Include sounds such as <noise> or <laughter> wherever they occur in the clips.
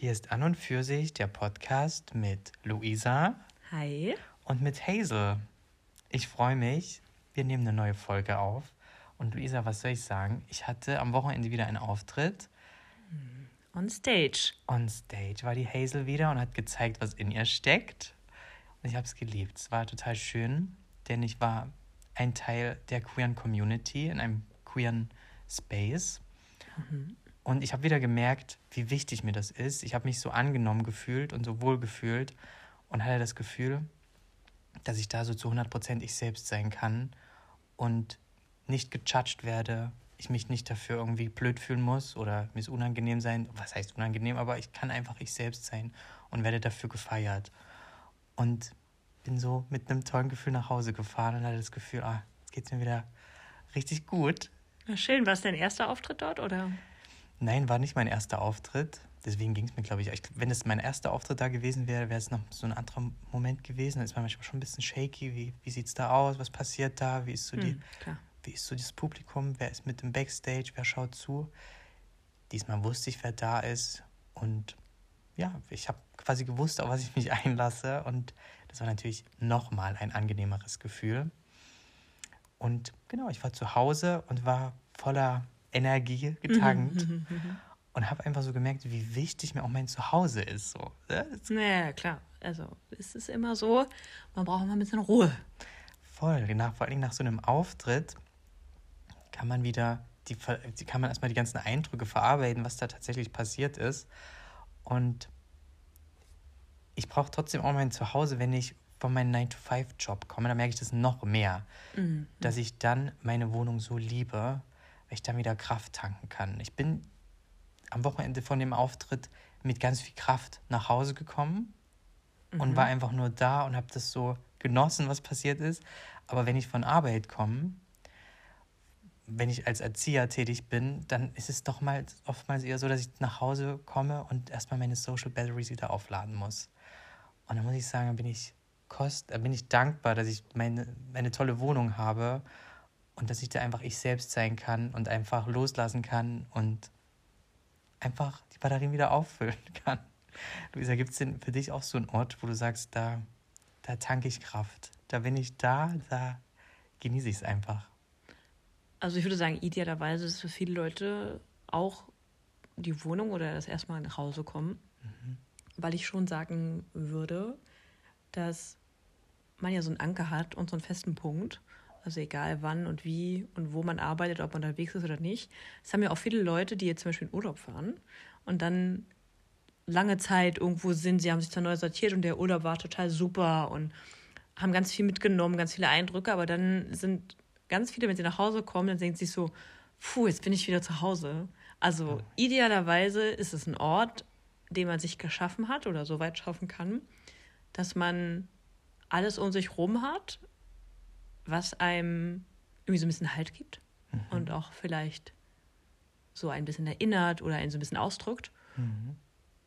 Hier ist an und für sich der Podcast mit Luisa. Hi. Und mit Hazel. Ich freue mich. Wir nehmen eine neue Folge auf. Und Luisa, was soll ich sagen? Ich hatte am Wochenende wieder einen Auftritt. On stage. On stage war die Hazel wieder und hat gezeigt, was in ihr steckt. Und ich habe es geliebt. Es war total schön, denn ich war ein Teil der queeren Community in einem queeren Space. Mhm. Und ich habe wieder gemerkt, wie wichtig mir das ist. Ich habe mich so angenommen gefühlt und so wohl gefühlt und hatte das Gefühl, dass ich da so zu 100% ich selbst sein kann und nicht gejudged werde, ich mich nicht dafür irgendwie blöd fühlen muss oder mir es unangenehm sein. Was heißt unangenehm? Aber ich kann einfach ich selbst sein und werde dafür gefeiert. Und bin so mit einem tollen Gefühl nach Hause gefahren und hatte das Gefühl, ah, jetzt geht es mir wieder richtig gut. Na schön, war es dein erster Auftritt dort oder? Nein, war nicht mein erster Auftritt. Deswegen ging es mir, glaube ich, wenn es mein erster Auftritt da gewesen wäre, wäre es noch so ein anderer Moment gewesen. Da ist man manchmal schon ein bisschen shaky. Wie, wie sieht es da aus? Was passiert da? Wie ist so die, hm, wie ist so das Publikum? Wer ist mit dem Backstage? Wer schaut zu? Diesmal wusste ich, wer da ist. Und ja, ich habe quasi gewusst, auf was ich mich <laughs> einlasse. Und das war natürlich nochmal ein angenehmeres Gefühl. Und genau, ich war zu Hause und war voller Energie getankt mhm, mhm, mhm, und habe einfach so gemerkt, wie wichtig mir auch mein Zuhause ist. So. Ja, klar. Also es ist immer so, man braucht mal ein bisschen Ruhe. Voll, nach, vor allem nach so einem Auftritt kann man wieder, die, kann man erstmal die ganzen Eindrücke verarbeiten, was da tatsächlich passiert ist. Und ich brauche trotzdem auch mein Zuhause, wenn ich von meinem 9-to-5-Job komme, dann merke ich das noch mehr, mhm. dass ich dann meine Wohnung so liebe, weil ich dann wieder Kraft tanken kann. Ich bin am Wochenende von dem Auftritt mit ganz viel Kraft nach Hause gekommen mhm. und war einfach nur da und habe das so genossen, was passiert ist. Aber wenn ich von Arbeit komme, wenn ich als Erzieher tätig bin, dann ist es doch mal oftmals eher so, dass ich nach Hause komme und erstmal meine Social Batteries wieder aufladen muss. Und dann muss ich sagen, bin ich kost, bin ich dankbar, dass ich meine, meine tolle Wohnung habe und dass ich da einfach ich selbst sein kann und einfach loslassen kann und einfach die Batterien wieder auffüllen <laughs> kann. Luisa, gibt es denn für dich auch so einen Ort, wo du sagst, da, da tanke ich Kraft, da bin ich da, da genieße ich es einfach? Also ich würde sagen, idealerweise ist es für viele Leute auch die Wohnung oder das erstmal nach Hause kommen, mhm. weil ich schon sagen würde, dass man ja so einen Anker hat und so einen festen Punkt also egal wann und wie und wo man arbeitet, ob man unterwegs ist oder nicht. Es haben ja auch viele Leute, die jetzt zum Beispiel in Urlaub fahren und dann lange Zeit irgendwo sind, sie haben sich dann neu sortiert und der Urlaub war total super und haben ganz viel mitgenommen, ganz viele Eindrücke, aber dann sind ganz viele, wenn sie nach Hause kommen, dann denken sie sich so, puh, jetzt bin ich wieder zu Hause. Also idealerweise ist es ein Ort, den man sich geschaffen hat oder so weit schaffen kann, dass man alles um sich rum hat, was einem irgendwie so ein bisschen Halt gibt mhm. und auch vielleicht so ein bisschen erinnert oder einen so ein bisschen ausdrückt. Mhm.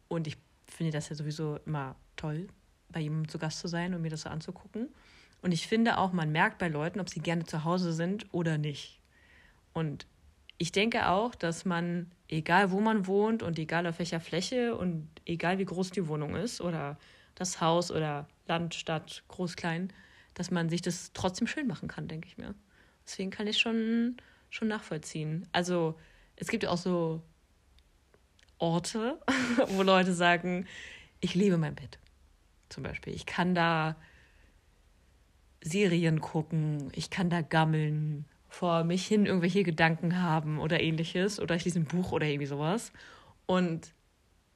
Und ich finde das ja sowieso immer toll, bei jemandem zu Gast zu sein und mir das so anzugucken. Und ich finde auch, man merkt bei Leuten, ob sie gerne zu Hause sind oder nicht. Und ich denke auch, dass man, egal wo man wohnt und egal auf welcher Fläche und egal wie groß die Wohnung ist oder das Haus oder Land, Stadt, groß, klein, dass man sich das trotzdem schön machen kann, denke ich mir. Deswegen kann ich schon, schon nachvollziehen. Also es gibt auch so Orte, <laughs> wo Leute sagen, ich liebe mein Bett. Zum Beispiel. Ich kann da Serien gucken, ich kann da gammeln, vor mich hin irgendwelche Gedanken haben oder ähnliches. Oder ich lese ein Buch oder irgendwie sowas. Und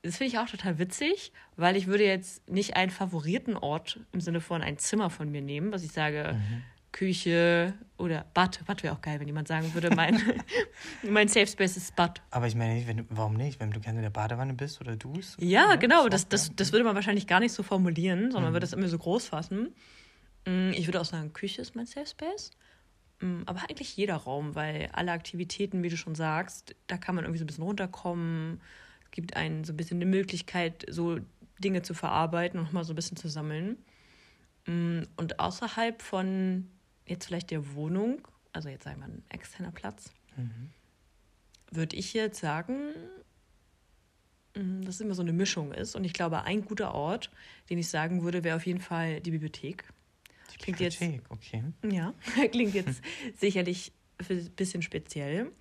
das finde ich auch total witzig, weil ich würde jetzt nicht einen favoriten Ort im Sinne von ein Zimmer von mir nehmen, was ich sage, mhm. Küche oder Bad. Bad wäre auch geil, wenn jemand sagen würde, mein, <laughs> mein Safe Space ist Bad. Aber ich meine, wenn, warum nicht? Wenn du gerne in der Badewanne bist oder du es? Ja, genau. Das, das, das würde man wahrscheinlich gar nicht so formulieren, sondern mhm. würde das immer so groß fassen. Mm, ich würde auch sagen, Küche ist mein Safe Space. Mm, aber eigentlich jeder Raum, weil alle Aktivitäten, wie du schon sagst, da kann man irgendwie so ein bisschen runterkommen gibt einen so ein bisschen eine Möglichkeit, so Dinge zu verarbeiten und nochmal so ein bisschen zu sammeln. Mm, und außerhalb von jetzt vielleicht der Wohnung, also jetzt sagen wir ein externer Platz, mhm. würde ich jetzt sagen, mm, dass es immer so eine Mischung ist. Und ich glaube, ein guter Ort, den ich sagen würde, wäre auf jeden Fall die Bibliothek. Die klingt Bibliothek, jetzt, okay. Ja, <laughs> klingt jetzt sicherlich ein bisschen speziell.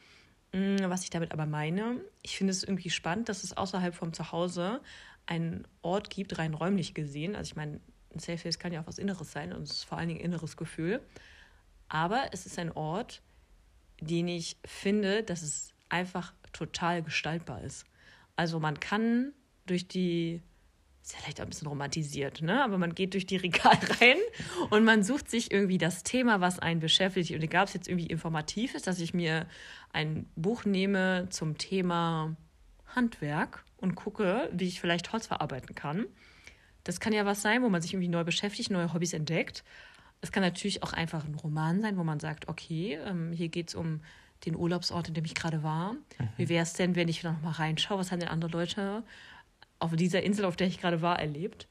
Mm, was ich damit aber meine, ich finde es irgendwie spannend, dass es außerhalb vom Zuhause einen Ort gibt, rein räumlich gesehen. Also ich meine, ein Safe Space kann ja auch was Inneres sein und es ist vor allen Dingen inneres Gefühl. Aber es ist ein Ort, den ich finde, dass es einfach total gestaltbar ist. Also man kann durch die, ist ja vielleicht auch ein bisschen romantisiert, ne? aber man geht durch die Regalreihen <laughs> und man sucht sich irgendwie das Thema, was einen beschäftigt. Und egal, ob es jetzt irgendwie informativ ist, dass ich mir ein Buch nehme zum Thema Handwerk und gucke, wie ich vielleicht Holz verarbeiten kann. Das kann ja was sein, wo man sich irgendwie neu beschäftigt, neue Hobbys entdeckt. Es kann natürlich auch einfach ein Roman sein, wo man sagt, okay, ähm, hier geht es um den Urlaubsort, in dem ich gerade war. Mhm. Wie wäre es denn, wenn ich noch mal reinschaue, was haben denn andere Leute auf dieser Insel, auf der ich gerade war, erlebt?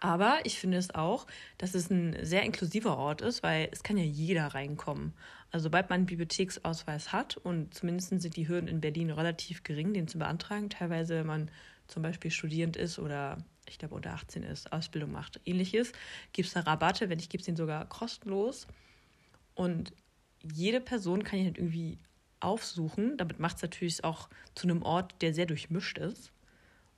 Aber ich finde es auch, dass es ein sehr inklusiver Ort ist, weil es kann ja jeder reinkommen. Also sobald man einen Bibliotheksausweis hat und zumindest sind die Hürden in Berlin relativ gering, den zu beantragen, teilweise wenn man zum Beispiel studierend ist oder ich glaube unter 18 ist, Ausbildung macht, ähnliches, gibt es da Rabatte, wenn nicht, gibt es den sogar kostenlos. Und jede Person kann ihn halt irgendwie aufsuchen. Damit macht es natürlich auch zu einem Ort, der sehr durchmischt ist.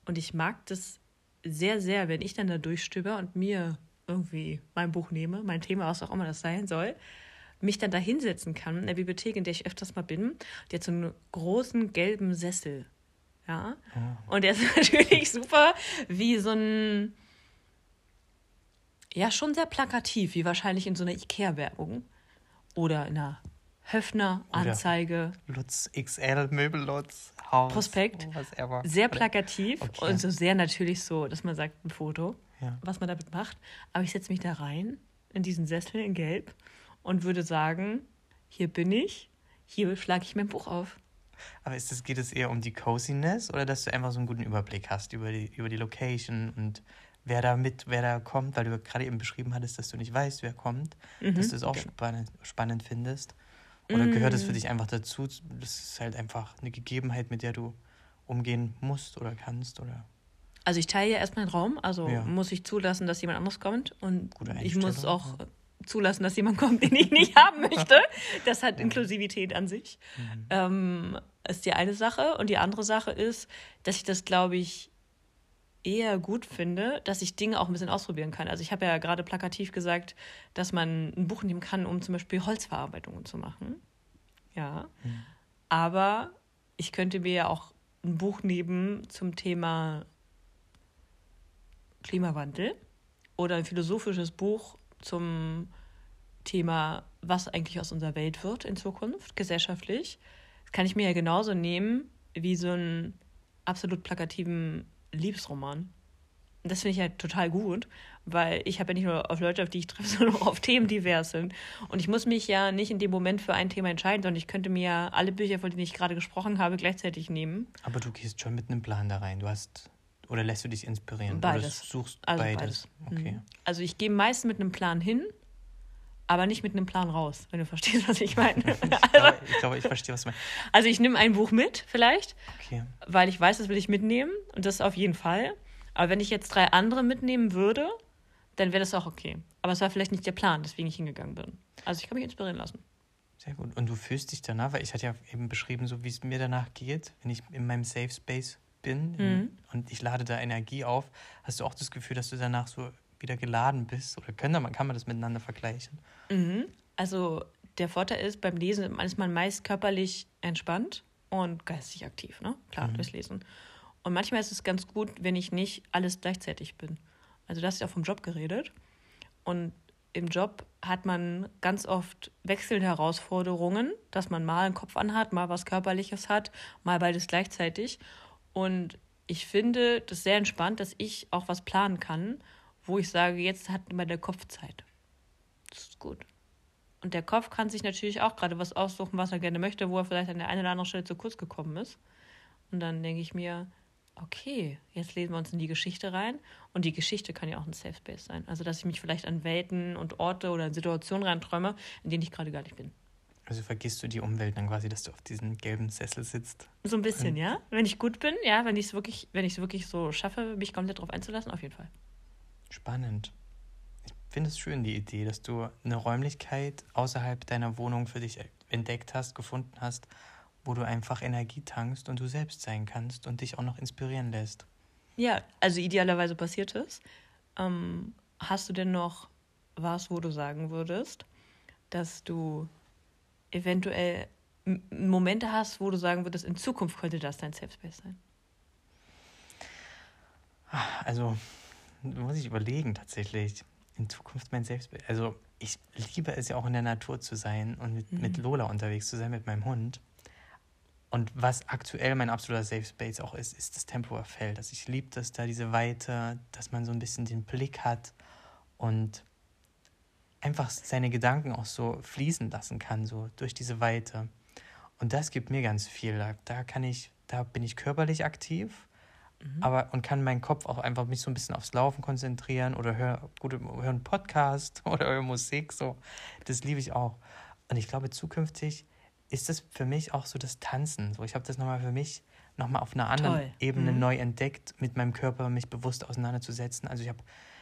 Und ich mag das sehr, sehr, wenn ich dann da durchstöber und mir irgendwie mein Buch nehme, mein Thema, was auch immer das sein soll, mich dann da hinsetzen kann in der Bibliothek, in der ich öfters mal bin. Die hat so einen großen gelben Sessel. Ja. Oh. Und der ist <laughs> natürlich super, wie so ein. Ja, schon sehr plakativ, wie wahrscheinlich in so einer IKEA-Werbung oder in einer Höfner-Anzeige. Lutz XL, Möbellutz, Haus. Prospekt. Oh, sehr plakativ okay. und so sehr natürlich so, dass man sagt, ein Foto, ja. was man damit macht. Aber ich setze mich da rein, in diesen Sessel in Gelb und würde sagen, hier bin ich, hier schlage ich mein Buch auf. Aber ist das, geht es eher um die Coziness oder dass du einfach so einen guten Überblick hast über die, über die Location und wer da mit, wer da kommt, weil du gerade eben beschrieben hattest, dass du nicht weißt, wer kommt, mhm. dass du es auch okay. spannend, spannend findest? Oder mhm. gehört es für dich einfach dazu? Das ist halt einfach eine Gegebenheit, mit der du umgehen musst oder kannst oder? Also ich teile ja erstmal den Raum, also ja. muss ich zulassen, dass jemand anderes kommt und ich muss auch zulassen, dass jemand kommt, den ich nicht haben möchte. Das hat Inklusivität an sich. Mhm. Ähm, ist die eine Sache und die andere Sache ist, dass ich das, glaube ich, eher gut finde, dass ich Dinge auch ein bisschen ausprobieren kann. Also ich habe ja gerade plakativ gesagt, dass man ein Buch nehmen kann, um zum Beispiel Holzverarbeitungen zu machen. Ja. Mhm. Aber ich könnte mir ja auch ein Buch nehmen zum Thema Klimawandel oder ein philosophisches Buch zum Thema, was eigentlich aus unserer Welt wird in Zukunft, gesellschaftlich. Das kann ich mir ja genauso nehmen wie so einen absolut plakativen Liebesroman. Und das finde ich halt total gut, weil ich habe ja nicht nur auf Leute, auf die ich treffe, <laughs> sondern auch auf Themen divers sind. Und ich muss mich ja nicht in dem Moment für ein Thema entscheiden, sondern ich könnte mir ja alle Bücher, von denen ich gerade gesprochen habe, gleichzeitig nehmen. Aber du gehst schon mit einem Plan da rein. Du hast oder lässt du dich inspirieren? Beides. Oder suchst also beides. beides. Okay. Mhm. Also ich gehe meist mit einem Plan hin, aber nicht mit einem Plan raus, wenn du verstehst, was ich meine. <laughs> ich, glaube, ich, glaube, ich verstehe, was du meinst. Also ich nehme ein Buch mit, vielleicht, okay. weil ich weiß, das will ich mitnehmen und das auf jeden Fall. Aber wenn ich jetzt drei andere mitnehmen würde, dann wäre das auch okay. Aber es war vielleicht nicht der Plan, deswegen ich hingegangen bin. Also ich kann mich inspirieren lassen. Sehr gut. Und du fühlst dich danach, weil ich hatte ja eben beschrieben, so wie es mir danach geht, wenn ich in meinem Safe Space bin mhm. und ich lade da Energie auf, hast du auch das Gefühl, dass du danach so wieder geladen bist? Oder kann man, kann man das miteinander vergleichen? Mhm. Also der Vorteil ist, beim Lesen ist man meist körperlich entspannt und geistig aktiv, ne? Klar, mhm. durchs Lesen. Und manchmal ist es ganz gut, wenn ich nicht alles gleichzeitig bin. Also das ist ja vom Job geredet. Und im Job hat man ganz oft wechselnde Herausforderungen, dass man mal einen Kopf anhat, mal was Körperliches hat, mal beides gleichzeitig. Und ich finde das sehr entspannt, dass ich auch was planen kann wo ich sage, jetzt hat immer der Kopf Zeit. Das ist gut. Und der Kopf kann sich natürlich auch gerade was aussuchen, was er gerne möchte, wo er vielleicht an der einen oder anderen Stelle zu kurz gekommen ist. Und dann denke ich mir, okay, jetzt lesen wir uns in die Geschichte rein. Und die Geschichte kann ja auch ein Safe Space sein. Also, dass ich mich vielleicht an Welten und Orte oder in Situationen reinträume, in denen ich gerade gar nicht bin. Also vergisst du die Umwelt dann quasi, dass du auf diesem gelben Sessel sitzt? So ein bisschen, ja. Wenn ich gut bin, ja, wenn ich es wirklich, wenn ich es wirklich so schaffe, mich komplett darauf einzulassen, auf jeden Fall. Spannend. Ich finde es schön, die Idee, dass du eine Räumlichkeit außerhalb deiner Wohnung für dich entdeckt hast, gefunden hast, wo du einfach Energie tankst und du selbst sein kannst und dich auch noch inspirieren lässt. Ja, also idealerweise passiert es. Ähm, hast du denn noch was, wo du sagen würdest, dass du eventuell Momente hast, wo du sagen würdest, in Zukunft könnte das dein Safe Space sein? Also, muss ich überlegen tatsächlich. In Zukunft mein Safe Space. Also, ich liebe es ja auch in der Natur zu sein und mit, mhm. mit Lola unterwegs zu sein, mit meinem Hund. Und was aktuell mein absoluter Safe Space auch ist, ist das Tempelhofer Feld. Also ich liebe das da, diese Weite, dass man so ein bisschen den Blick hat und einfach seine Gedanken auch so fließen lassen kann, so durch diese Weite. Und das gibt mir ganz viel. Da, da kann ich, da bin ich körperlich aktiv, mhm. aber und kann meinen Kopf auch einfach mich so ein bisschen aufs Laufen konzentrieren oder höre gute höre einen Podcast <laughs> oder höre Musik. So, das liebe ich auch. Und ich glaube, zukünftig ist das für mich auch so das Tanzen. So, ich habe das nochmal für mich nochmal auf einer anderen Toll. Ebene mhm. neu entdeckt, mit meinem Körper mich bewusst auseinanderzusetzen. Also ich habe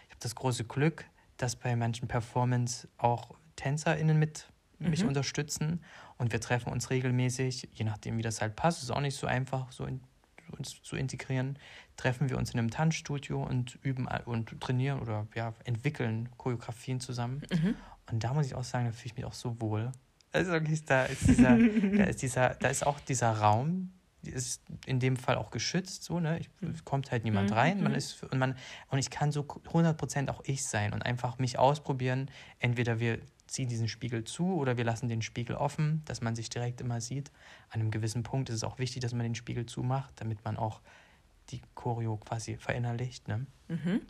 ich hab das große Glück, dass bei manchen Performance auch TänzerInnen mit mhm. mich unterstützen und wir treffen uns regelmäßig, je nachdem, wie das halt passt. Es ist auch nicht so einfach, so in, uns zu integrieren. Treffen wir uns in einem Tanzstudio und üben und trainieren oder ja, entwickeln Choreografien zusammen. Mhm. Und da muss ich auch sagen, da fühle ich mich auch so wohl. Also wirklich, da ist dieser, <laughs> da ist dieser, da ist auch dieser Raum, ist in dem Fall auch geschützt, so, ne? Ich, kommt halt niemand mhm. rein, man mhm. ist und man und ich kann so 100% auch ich sein und einfach mich ausprobieren. Entweder wir ziehen diesen Spiegel zu oder wir lassen den Spiegel offen, dass man sich direkt immer sieht. An einem gewissen Punkt ist es auch wichtig, dass man den Spiegel zumacht, damit man auch die Choreo quasi verinnerlicht, ne? Mhm.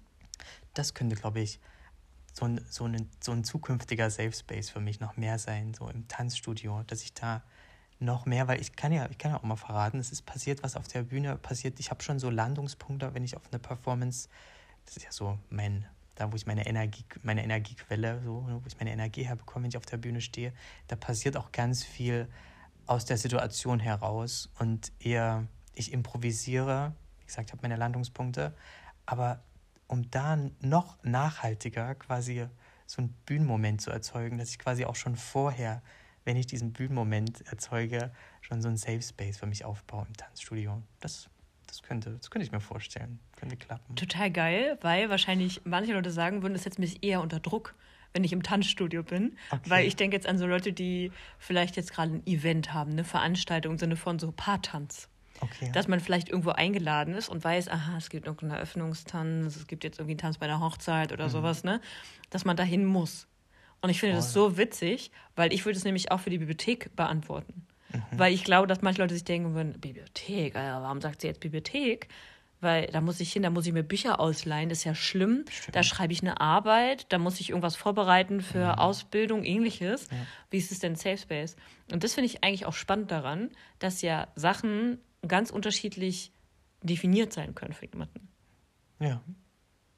Das könnte, glaube ich, so ein, so, ein, so ein zukünftiger Safe Space für mich noch mehr sein, so im Tanzstudio, dass ich da noch mehr, weil ich kann ja, ich kann ja auch mal verraten, es ist passiert, was auf der Bühne passiert. Ich habe schon so Landungspunkte, wenn ich auf eine Performance, das ist ja so mein, da wo ich meine Energie, meine Energiequelle, so, wo ich meine Energie herbekomme, wenn ich auf der Bühne stehe, da passiert auch ganz viel aus der Situation heraus und eher, ich improvisiere, wie gesagt, habe meine Landungspunkte, aber um da noch nachhaltiger quasi so einen Bühnenmoment zu erzeugen, dass ich quasi auch schon vorher wenn ich diesen Bühnenmoment erzeuge, schon so ein Safe Space für mich aufbaue im Tanzstudio. Das, das, könnte, das könnte ich mir vorstellen. Könnte klappen. Total geil, weil wahrscheinlich manche Leute sagen würden, das setzt mich eher unter Druck, wenn ich im Tanzstudio bin. Okay. Weil ich denke jetzt an so Leute, die vielleicht jetzt gerade ein Event haben, eine Veranstaltung im Sinne von so Paartanz. Okay. Dass man vielleicht irgendwo eingeladen ist und weiß, aha, es gibt irgendeinen Eröffnungstanz, es gibt jetzt irgendwie einen Tanz bei der Hochzeit oder mhm. sowas, ne? Dass man dahin muss. Und ich finde Voll. das so witzig, weil ich würde es nämlich auch für die Bibliothek beantworten. Mhm. Weil ich glaube, dass manche Leute sich denken würden, Bibliothek, Alter, warum sagt sie jetzt Bibliothek? Weil da muss ich hin, da muss ich mir Bücher ausleihen, das ist ja schlimm. Stimmt. Da schreibe ich eine Arbeit, da muss ich irgendwas vorbereiten für mhm. Ausbildung, ähnliches. Ja. Wie ist es denn Safe Space? Und das finde ich eigentlich auch spannend daran, dass ja Sachen ganz unterschiedlich definiert sein können für jemanden. Ja.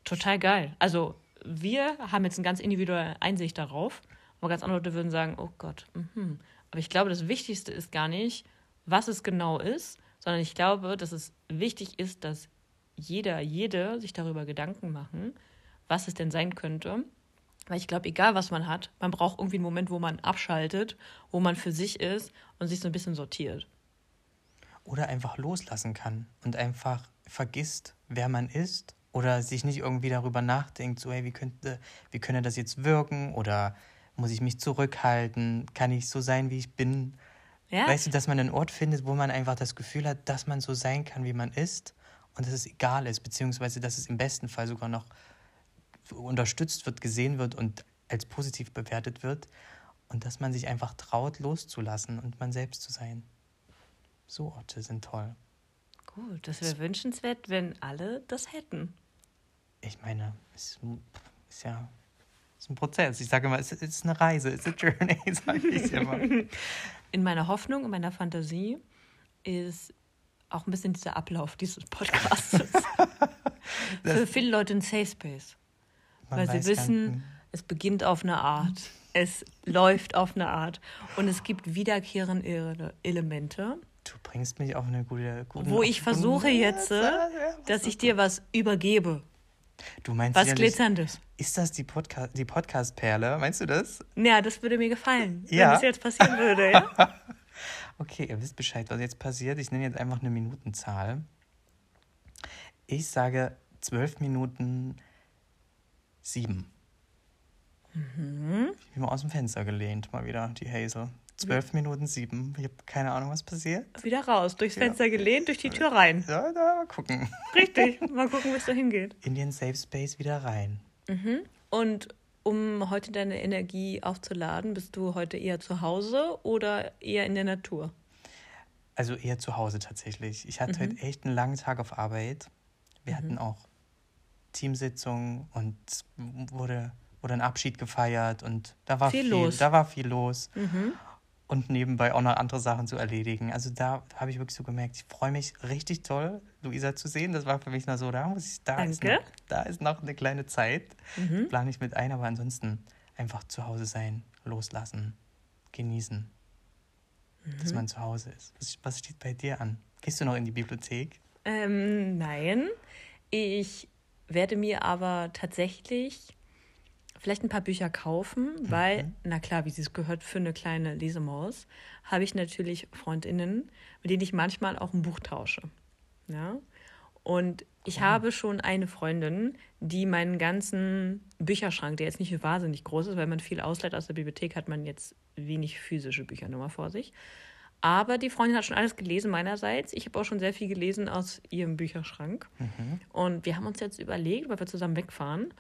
Total geil. Also wir haben jetzt eine ganz individuelle Einsicht darauf, aber ganz andere Leute würden sagen, oh Gott, mh. Aber ich glaube, das Wichtigste ist gar nicht, was es genau ist, sondern ich glaube, dass es wichtig ist, dass jeder, jede sich darüber Gedanken machen, was es denn sein könnte. Weil ich glaube, egal was man hat, man braucht irgendwie einen Moment, wo man abschaltet, wo man für sich ist und sich so ein bisschen sortiert. Oder einfach loslassen kann und einfach vergisst, wer man ist oder sich nicht irgendwie darüber nachdenkt, so, hey, wie könnte, wie könnte das jetzt wirken? Oder muss ich mich zurückhalten? Kann ich so sein, wie ich bin? Ja. Weißt du, dass man einen Ort findet, wo man einfach das Gefühl hat, dass man so sein kann, wie man ist und dass es egal ist, beziehungsweise dass es im besten Fall sogar noch unterstützt wird, gesehen wird und als positiv bewertet wird und dass man sich einfach traut, loszulassen und man selbst zu sein. So Orte sind toll. Gut, das wäre wünschenswert, wenn alle das hätten ich meine, es ist ja ist ein Prozess. Ich sage immer, es ist eine Reise, es ist eine Journey, <laughs> sage ich immer. <laughs> In meiner Hoffnung, in meiner Fantasie ist auch ein bisschen dieser Ablauf dieses Podcasts. <laughs> Für viele Leute ein Safe Space. weil sie wissen, es beginnt auf eine Art Es läuft auf eine Art. Und es gibt wiederkehrende Elemente. Du bringst mich auf eine gute, gute Wo ich versuche jetzt, dass ich dir was übergebe. Du meinst Was Glitzerndes. Ist das die, Podca die Podcast-Perle? Meinst du das? Ja, das würde mir gefallen, wenn Ja. das jetzt passieren würde, ja? <laughs> Okay, ihr wisst Bescheid, was jetzt passiert. Ich nenne jetzt einfach eine Minutenzahl. Ich sage 12 Minuten 7. Mhm. Ich bin mal aus dem Fenster gelehnt, mal wieder, die Hazel. 12 Minuten 7. Ich habe keine Ahnung, was passiert. Wieder raus, durchs Fenster gelehnt, durch die Tür rein. Ja, da mal gucken. Richtig, <laughs> mal gucken, wo es da hingeht. In den Safe Space wieder rein. Und um heute deine Energie aufzuladen, bist du heute eher zu Hause oder eher in der Natur? Also eher zu Hause tatsächlich. Ich hatte heute echt einen langen Tag auf Arbeit. Wir hatten auch Teamsitzungen und wurde, wurde ein Abschied gefeiert und da war Viel viel, los. Da war viel los. Und nebenbei auch noch andere Sachen zu erledigen. Also da habe ich wirklich so gemerkt, ich freue mich richtig toll, Luisa zu sehen. Das war für mich noch so, da muss ich, da ist noch, da ist noch eine kleine Zeit. Plane ich mit ein, aber ansonsten einfach zu Hause sein, loslassen, genießen. Dass man zu Hause ist. Was, was steht bei dir an? Gehst du noch in die Bibliothek? Ähm, nein. Ich werde mir aber tatsächlich vielleicht ein paar Bücher kaufen, weil, na klar, wie sie es gehört, für eine kleine Lesemaus habe ich natürlich Freundinnen, mit denen ich manchmal auch ein Buch tausche. Ja. Und ich habe schon eine Freundin, die meinen ganzen Bücherschrank, der jetzt nicht wahnsinnig groß ist, weil man viel ausleiht aus der Bibliothek, hat man jetzt wenig physische Bücher nur mal vor sich. Aber die Freundin hat schon alles gelesen meinerseits. Ich habe auch schon sehr viel gelesen aus ihrem Bücherschrank. Und wir haben uns jetzt überlegt, weil wir zusammen wegfahren,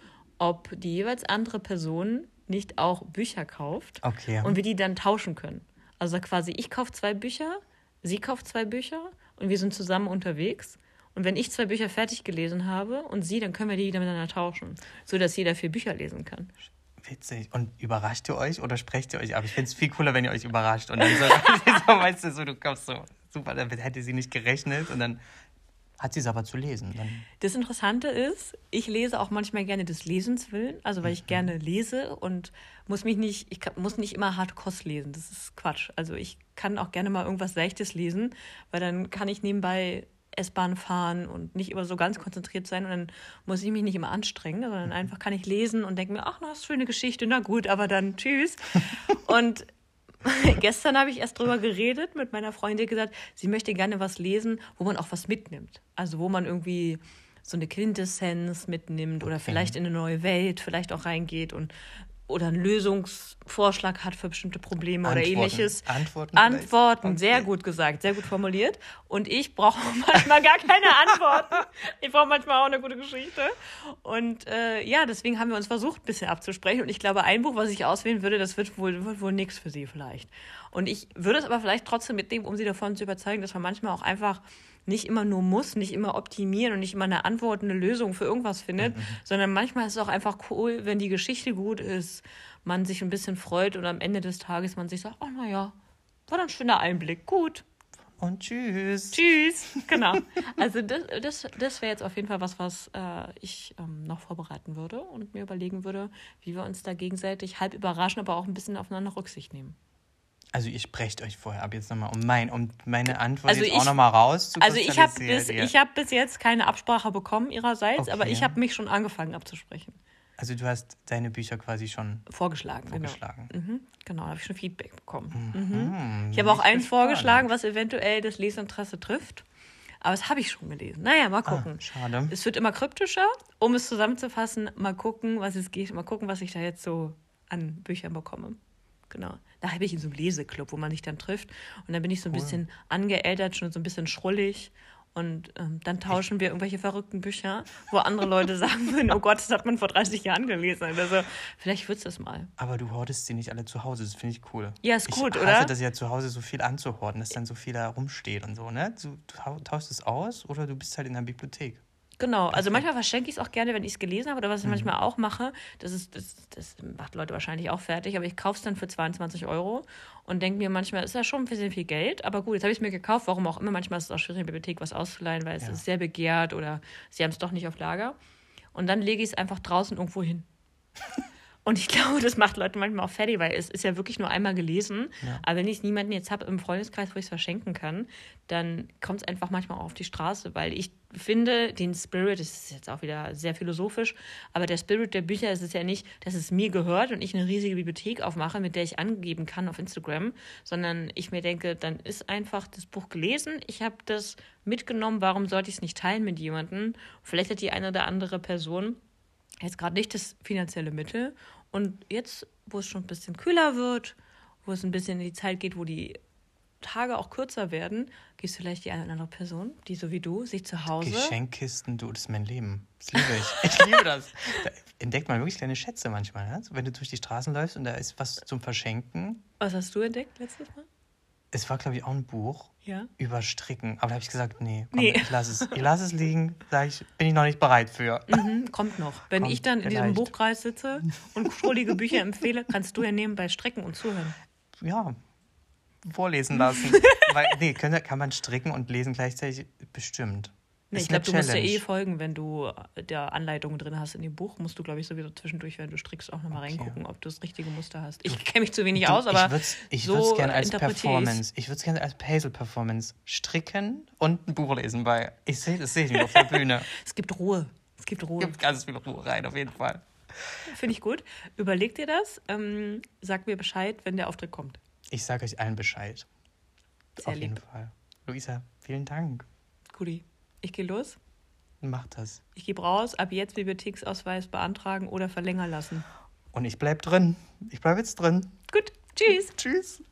ob die jeweils andere Person nicht auch Bücher kauft Okay. und wir die dann tauschen können. Also quasi, ich kaufe zwei Bücher, sie kauft zwei Bücher und wir sind zusammen unterwegs. Und wenn ich zwei Bücher fertig gelesen habe und sie, dann können wir die wieder miteinander tauschen, sodass jeder vier Bücher lesen kann. Witzig. Und überrascht ihr euch oder sprecht ihr euch ab? Ich finde es viel cooler, wenn ihr euch überrascht. Und dann so, <laughs> so weißt du, so, du kommst so, super, damit hätte sie nicht gerechnet. Und dann hat sie es aber zu lesen. Dann, Das Interessante ist, ich lese auch manchmal gerne des Lesens willen, also weil ich gerne lese und muss mich nicht, ich muss nicht immer Hardkost lesen. Das ist Quatsch. Also ich kann auch gerne mal irgendwas Leichtes lesen, weil dann kann ich nebenbei S-Bahn fahren und nicht immer so ganz konzentriert sein und dann muss ich mich nicht immer anstrengen, sondern einfach kann ich lesen und denke mir, ach, na, das ist schöne Geschichte, na gut, aber dann tschüss. <laughs> und <laughs> gestern habe ich erst drüber geredet mit meiner Freundin, gesagt, sie möchte gerne was lesen, wo man auch was mitnimmt. Also wo man irgendwie so eine Quintessenz mitnimmt oder vielleicht in eine neue Welt vielleicht auch reingeht und oder einen Lösungsvorschlag hat für bestimmte Probleme oder Antworten. ähnliches. Antworten? Antworten, Okay. sehr gut gesagt, sehr gut formuliert. Und ich brauche <laughs> manchmal gar keine Antworten. Ich brauche manchmal auch eine gute Geschichte. Und äh, ja, deswegen haben wir uns versucht, ein bisschen abzusprechen. Und ich glaube, ein Buch, was ich auswählen würde, das wird wohl, wird wohl nichts für sie vielleicht. Und ich würde es aber vielleicht trotzdem mitnehmen, um sie davon zu überzeugen, dass man manchmal auch einfach nicht immer nur muss, nicht immer optimieren und nicht immer eine Antwort, eine Lösung für irgendwas findet, sondern manchmal ist es auch einfach cool, wenn die Geschichte gut ist, man sich ein bisschen freut und am Ende des Tages man sich sagt, oh naja, war dann ein schöner Einblick, gut, und tschüss. tschüss. <laughs> Genau. Also das, das, das wäre jetzt auf jeden Fall was, was äh, ich ähm, noch vorbereiten würde und mir überlegen würde, wie wir uns da gegenseitig halb überraschen, aber auch ein bisschen aufeinander Rücksicht nehmen. Also ihr sprecht euch vorher ab jetzt nochmal, um, mein, um meine Antwort Also jetzt ich- auch nochmal raus zu Also ich habe bis, ich hab bis jetzt keine Absprache bekommen ihrerseits, aber Okay. ich habe mich schon angefangen abzusprechen. Also du hast deine Bücher quasi schon Vorgeschlagen, vorgeschlagen. genau. Mhm, genau, da habe ich schon Feedback bekommen. Hm, Ich habe auch eins vorgeschlagen, was eventuell das Lesinteresse trifft. Aber das habe ich schon gelesen. Naja, mal gucken. Ah, schade. Es wird immer kryptischer. Um es zusammenzufassen, mal gucken, was es geht. Mal gucken, was ich da jetzt so an Büchern bekomme. Genau. Da habe ich in so einem Leseclub, wo man sich dann trifft. Und dann bin ich so ein bisschen angeältert, schon so ein bisschen schrullig. Und ähm, dann tauschen wir irgendwelche verrückten Bücher, wo andere Leute <laughs> sagen würden, oh Gott, das hat man vor 30 Jahren gelesen. Oder so. Vielleicht wird es das mal. Aber du hortest sie nicht alle zu Hause, das finde ich cool. Ja, ist ich gut, hasse oder? das ja zu Hause so viel anzuhorten, dass dann so viel da rumsteht und so, ne? Du, du tau- tauschst es aus oder du bist halt in der Bibliothek. Genau, also manchmal verschenke ich es auch gerne, wenn ich es gelesen habe. Oder Mhm. was ich manchmal auch mache, das, ist, das, das macht Leute wahrscheinlich auch fertig, aber ich kaufe es dann für 22 Euro und denke mir manchmal, ist ja schon ein bisschen viel Geld, aber gut, jetzt habe ich es mir gekauft, warum auch immer. Manchmal ist es auch schwierig, in der Bibliothek was auszuleihen, weil es Ja. ist sehr begehrt oder sie haben es doch nicht auf Lager. Und dann lege ich es einfach draußen irgendwo hin. <laughs> Und ich glaube, das macht Leute manchmal auch fertig, weil es ist ja wirklich nur einmal gelesen. Ja. Aber wenn ich niemanden jetzt habe im Freundeskreis, wo ich es verschenken kann, dann kommt es einfach manchmal auch auf die Straße, weil ich finde, den Spirit, das ist jetzt auch wieder sehr philosophisch, aber der Spirit der Bücher ist es ja nicht, dass es mir gehört und ich eine riesige Bibliothek aufmache, mit der ich angeben kann auf Instagram, sondern ich mir denke, dann ist einfach das Buch gelesen, ich habe das mitgenommen, warum sollte ich es nicht teilen mit jemandem? Vielleicht hat die eine oder andere Person jetzt gerade nicht das finanzielle Mittel. Und jetzt, wo es schon ein bisschen kühler wird, wo es ein bisschen in die Zeit geht, wo die Tage auch kürzer werden, gehst vielleicht die eine oder andere Person, die so wie du sich zu Hause. Geschenkkisten, du, das ist mein Leben. Das liebe ich. <laughs> Ich liebe das. Da entdeckt man wirklich kleine Schätze manchmal. Ne? Wenn du durch die Straßen läufst und da ist was zum Verschenken. Was hast du entdeckt letztes Mal? Es war, glaube ich, auch ein Buch Ja. über Stricken. Aber da habe ich gesagt, nee, komm, Nee. ich lasse es. Ich lasse es liegen. Sag ich, bin ich noch nicht bereit für. Mhm, kommt noch. Wenn Kommt ich dann in diesem. Buchkreis sitze und schrullige Bücher empfehle, kannst du ja nebenbei strecken und zuhören. Ja, vorlesen lassen. <laughs> Weil, nee, kann, kann man stricken und lesen gleichzeitig? Bestimmt. Nee, ich glaube, du musst ja eh folgen, wenn du der Anleitung drin hast in dem Buch, musst du, glaube ich, sowieso zwischendurch, wenn du strickst, auch nochmal Okay. reingucken, ob du das richtige Muster hast. Ich kenne mich zu wenig Du, aus, aber ich würde es ich so gerne als. Performance. Ich würde es gerne als Hazel-Performance stricken und ein Buch lesen, weil ich sehe das sehe ich nicht auf der Bühne. <laughs> es gibt Ruhe. Es gibt Ruhe. Gibt ganz viel Ruhe rein, auf jeden Fall. Finde ich gut. Überleg dir das. Ähm, sag mir Bescheid, wenn der Auftritt kommt. Ich sage euch allen Bescheid. Sehr auf jeden lieb. Fall. Luisa, vielen Dank. Guti. Ich gehe los. Macht das. Ich gebe raus. Ab jetzt Bibliotheksausweis beantragen oder verlängern lassen. Und ich bleib drin. Ich bleib jetzt drin. Gut. Tschüss. Tschüss.